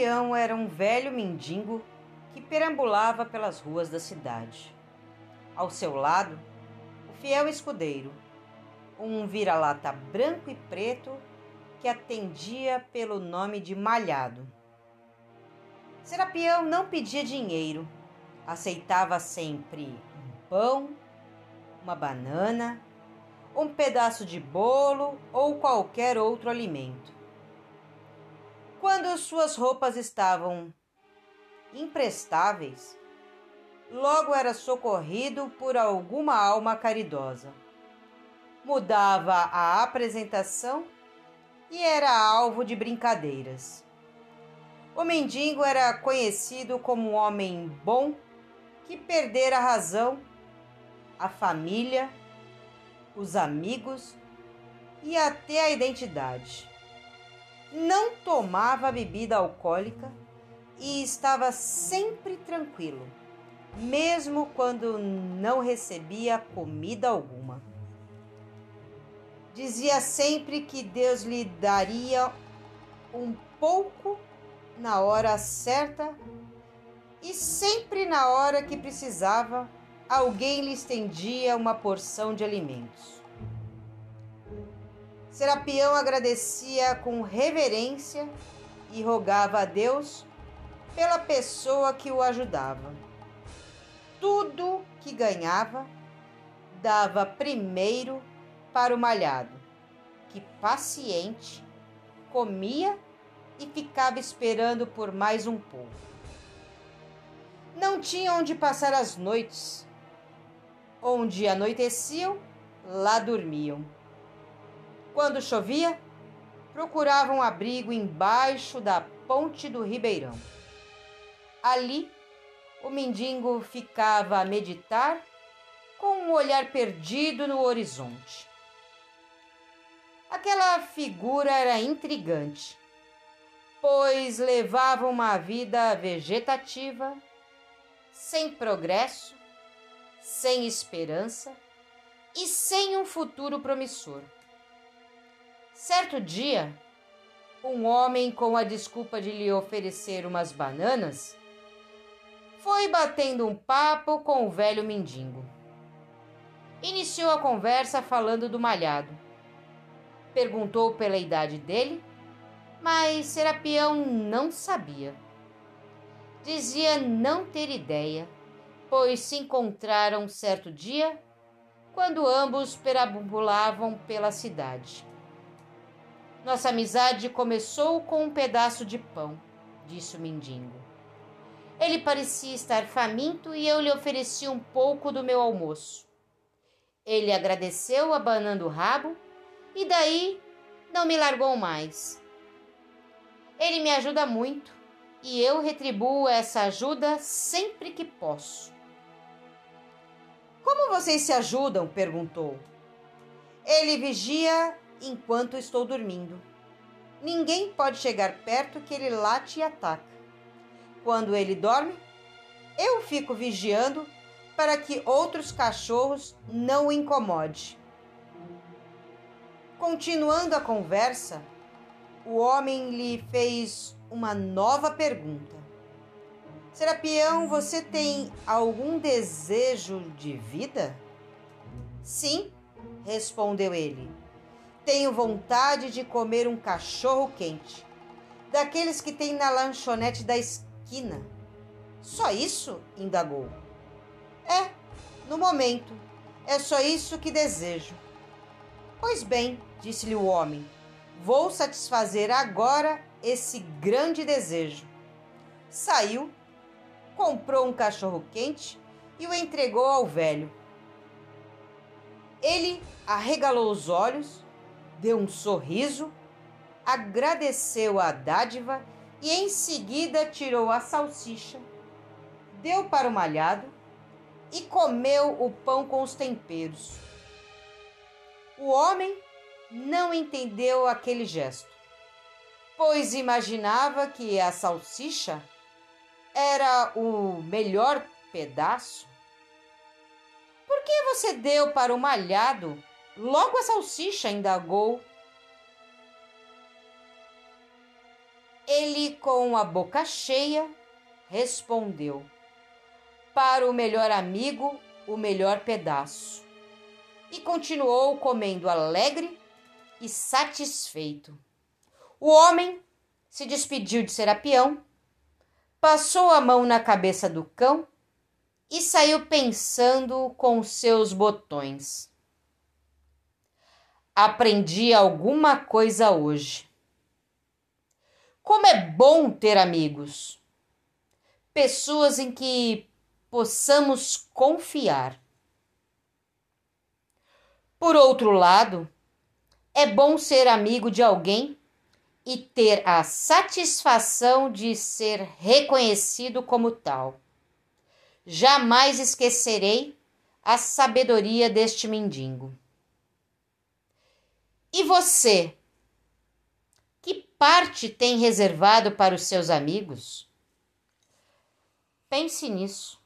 Serapião era um velho mendigo que perambulava pelas ruas da cidade. Ao seu lado, o fiel escudeiro, um vira-lata branco e preto que atendia pelo nome de Malhado. Serapião não pedia dinheiro, aceitava sempre um pão, uma banana, um pedaço de bolo ou qualquer outro alimento. Quando suas roupas estavam imprestáveis, logo era socorrido por alguma alma caridosa. Mudava a apresentação e era alvo de brincadeiras. O mendigo era conhecido como um homem bom que perdera a razão, a família, os amigos e até a identidade não tomava bebida alcoólica e estava sempre tranquilo, mesmo quando não recebia comida alguma. Dizia sempre que Deus lhe daria um pouco na hora certa e sempre na hora que precisava, alguém lhe estendia uma porção de alimentos. Serapião agradecia com reverência e rogava a Deus pela pessoa que o ajudava. Tudo que ganhava dava primeiro para o malhado, que paciente comia e ficava esperando por mais um pouco. Não tinha onde passar as noites. Onde anoiteciam, lá dormiam. Quando chovia, procuravam abrigo embaixo da ponte do Ribeirão. Ali, o mendigo ficava a meditar com um olhar perdido no horizonte. Aquela figura era intrigante, pois levava uma vida vegetativa, sem progresso, sem esperança e sem um futuro promissor. Certo dia, um homem, com a desculpa de lhe oferecer umas bananas, foi batendo um papo com o velho mendigo. Iniciou a conversa falando do malhado. Perguntou pela idade dele, mas Serapião não sabia. Dizia não ter ideia, pois se encontraram certo dia quando ambos perambulavam pela cidade. Nossa amizade começou com um pedaço de pão, disse o mendigo. Ele parecia estar faminto e eu lhe ofereci um pouco do meu almoço. Ele agradeceu, abanando o rabo, e daí não me largou mais. Ele me ajuda muito e eu retribuo essa ajuda sempre que posso. Como vocês se ajudam? perguntou. Ele vigia enquanto estou dormindo. Ninguém pode chegar perto que ele late e ataca. Quando ele dorme, eu fico vigiando para que outros cachorros não o incomode. Continuando a conversa, o homem lhe fez uma nova pergunta. Serapião, você tem algum desejo de vida? Sim, respondeu ele. Tenho vontade de comer um cachorro quente, daqueles que tem na lanchonete da esquina. Só isso? indagou. É, no momento. É só isso que desejo. Pois bem, disse-lhe o homem, vou satisfazer agora esse grande desejo. Saiu, comprou um cachorro quente e o entregou ao velho. Ele arregalou os olhos deu um sorriso, agradeceu a dádiva e em seguida tirou a salsicha, deu para o malhado e comeu o pão com os temperos. O homem não entendeu aquele gesto, pois imaginava que a salsicha era o melhor pedaço. Por que você deu para o malhado Logo a salsicha indagou. Ele, com a boca cheia, respondeu: Para o melhor amigo, o melhor pedaço. E continuou comendo alegre e satisfeito. O homem se despediu de Serapião, passou a mão na cabeça do cão e saiu pensando com seus botões. Aprendi alguma coisa hoje. Como é bom ter amigos, pessoas em que possamos confiar. Por outro lado, é bom ser amigo de alguém e ter a satisfação de ser reconhecido como tal. Jamais esquecerei a sabedoria deste mendigo. E você? Que parte tem reservado para os seus amigos? Pense nisso.